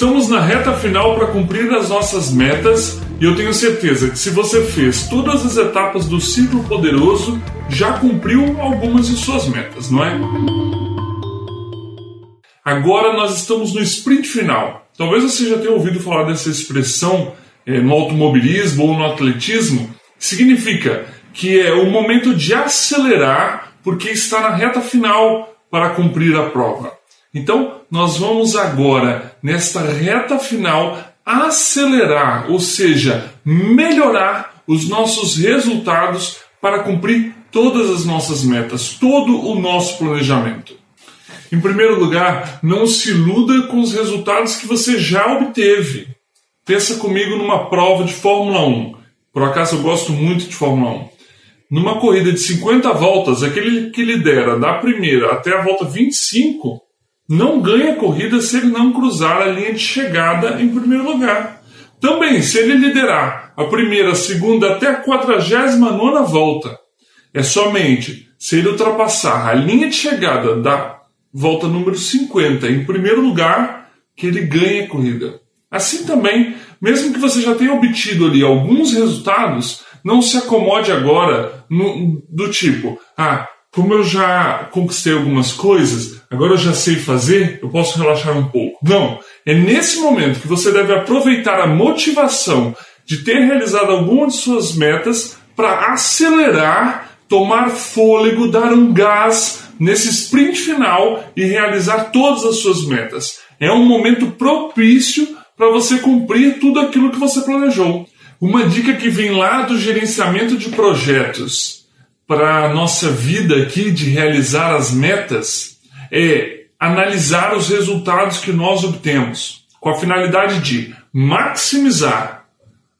Estamos na reta final para cumprir as nossas metas e eu tenho certeza que se você fez todas as etapas do ciclo poderoso, já cumpriu algumas de suas metas, não é? Agora nós estamos no sprint final. Talvez você já tenha ouvido falar dessa expressão é, no automobilismo ou no atletismo, significa que é o momento de acelerar porque está na reta final para cumprir a prova. Então, nós vamos agora, nesta reta final, acelerar, ou seja, melhorar os nossos resultados para cumprir todas as nossas metas, todo o nosso planejamento. Em primeiro lugar, não se iluda com os resultados que você já obteve. Pensa comigo numa prova de Fórmula 1. Por acaso eu gosto muito de Fórmula 1. Numa corrida de 50 voltas, aquele que lidera da primeira até a volta 25 não ganha corrida se ele não cruzar a linha de chegada em primeiro lugar. Também, se ele liderar a primeira, a segunda até a 49 volta, é somente se ele ultrapassar a linha de chegada da volta número 50 em primeiro lugar que ele ganha a corrida. Assim também, mesmo que você já tenha obtido ali alguns resultados, não se acomode agora no, do tipo, ah, como eu já conquistei algumas coisas, agora eu já sei fazer, eu posso relaxar um pouco. Não, é nesse momento que você deve aproveitar a motivação de ter realizado algumas de suas metas para acelerar, tomar fôlego, dar um gás nesse sprint final e realizar todas as suas metas. É um momento propício para você cumprir tudo aquilo que você planejou. Uma dica que vem lá do gerenciamento de projetos para a nossa vida aqui de realizar as metas é analisar os resultados que nós obtemos, com a finalidade de maximizar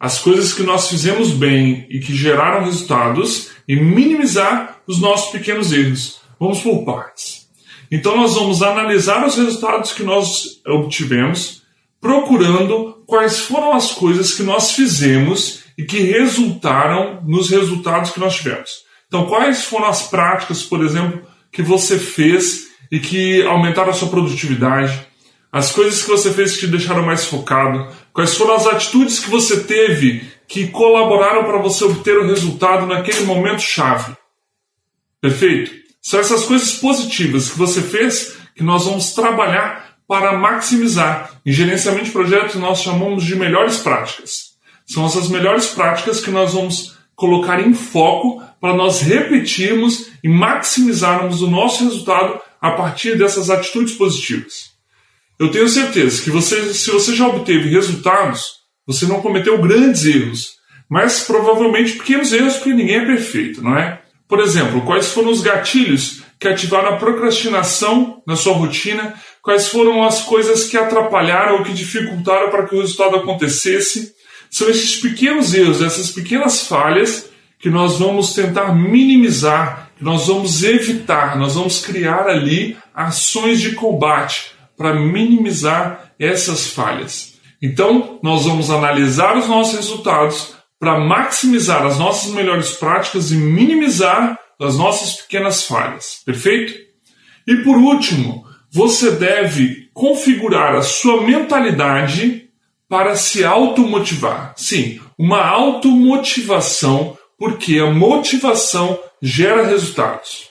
as coisas que nós fizemos bem e que geraram resultados e minimizar os nossos pequenos erros. Vamos por partes. Então, nós vamos analisar os resultados que nós obtivemos, procurando quais foram as coisas que nós fizemos e que resultaram nos resultados que nós tivemos. Então, quais foram as práticas, por exemplo, que você fez e que aumentaram a sua produtividade? As coisas que você fez que te deixaram mais focado? Quais foram as atitudes que você teve que colaboraram para você obter o resultado naquele momento chave? Perfeito? São essas coisas positivas que você fez que nós vamos trabalhar para maximizar. Em gerenciamento de projetos, nós chamamos de melhores práticas. São essas melhores práticas que nós vamos colocar em foco para nós repetirmos e maximizarmos o nosso resultado a partir dessas atitudes positivas. Eu tenho certeza que você, se você já obteve resultados, você não cometeu grandes erros, mas provavelmente pequenos erros, porque ninguém é perfeito, não é? Por exemplo, quais foram os gatilhos que ativaram a procrastinação na sua rotina? Quais foram as coisas que atrapalharam ou que dificultaram para que o resultado acontecesse? São esses pequenos erros, essas pequenas falhas que nós vamos tentar minimizar, que nós vamos evitar, nós vamos criar ali ações de combate para minimizar essas falhas. Então, nós vamos analisar os nossos resultados para maximizar as nossas melhores práticas e minimizar as nossas pequenas falhas. Perfeito? E por último, você deve configurar a sua mentalidade para se automotivar. Sim, uma automotivação, porque a motivação gera resultados.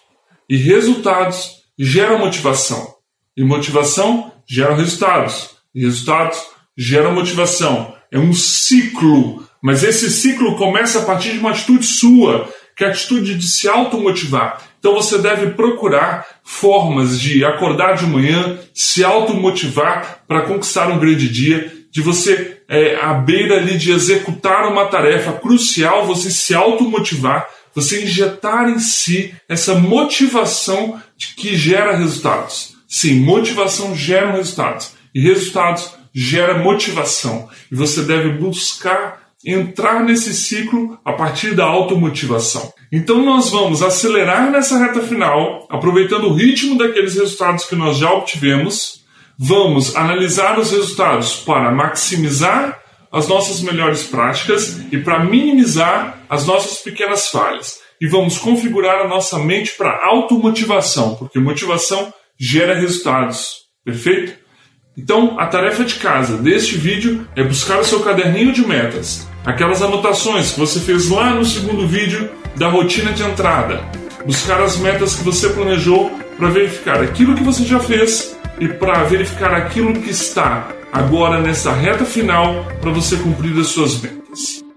E resultados geram motivação. E motivação gera resultados. E resultados geram motivação. É um ciclo. Mas esse ciclo começa a partir de uma atitude sua, que é a atitude de se automotivar. Então você deve procurar formas de acordar de manhã, se automotivar para conquistar um grande dia de você, é, beira ali de executar uma tarefa crucial, você se automotivar, você injetar em si essa motivação que gera resultados. Sim, motivação gera resultados. E resultados gera motivação. E você deve buscar entrar nesse ciclo a partir da automotivação. Então nós vamos acelerar nessa reta final, aproveitando o ritmo daqueles resultados que nós já obtivemos, Vamos analisar os resultados para maximizar as nossas melhores práticas e para minimizar as nossas pequenas falhas. E vamos configurar a nossa mente para automotivação, porque motivação gera resultados. Perfeito? Então, a tarefa de casa deste vídeo é buscar o seu caderninho de metas, aquelas anotações que você fez lá no segundo vídeo da rotina de entrada, buscar as metas que você planejou para verificar aquilo que você já fez e para verificar aquilo que está agora nessa reta final para você cumprir as suas metas.